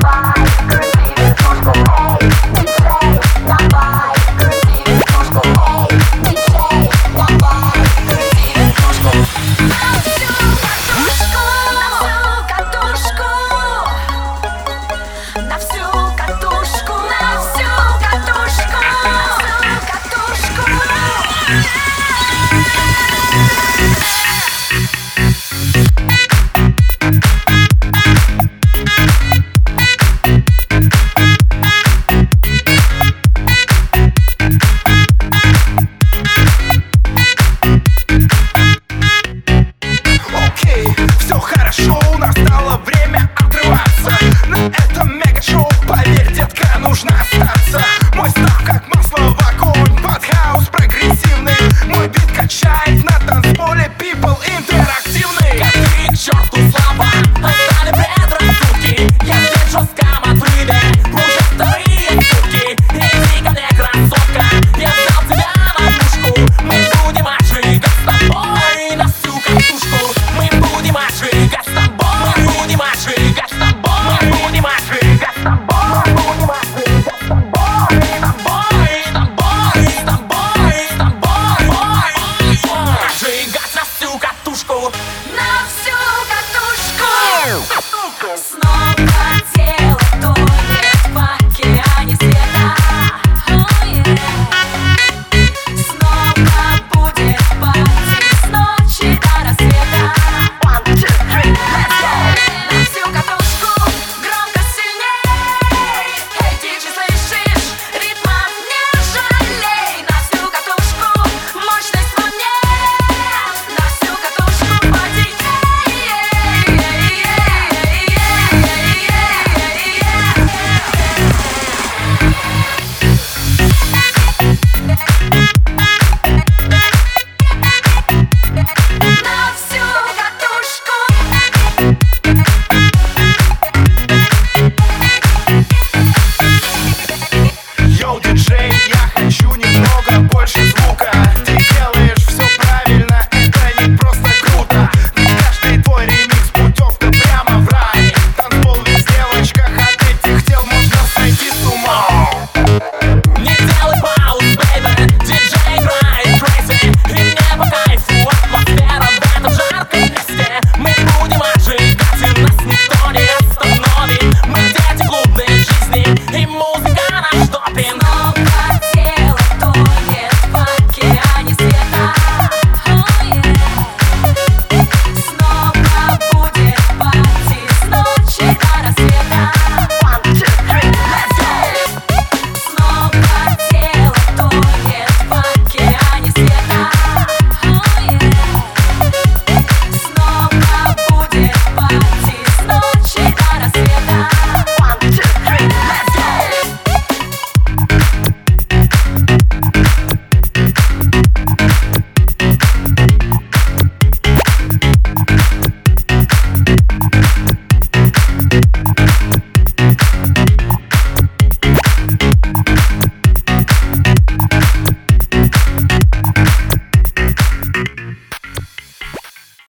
bye.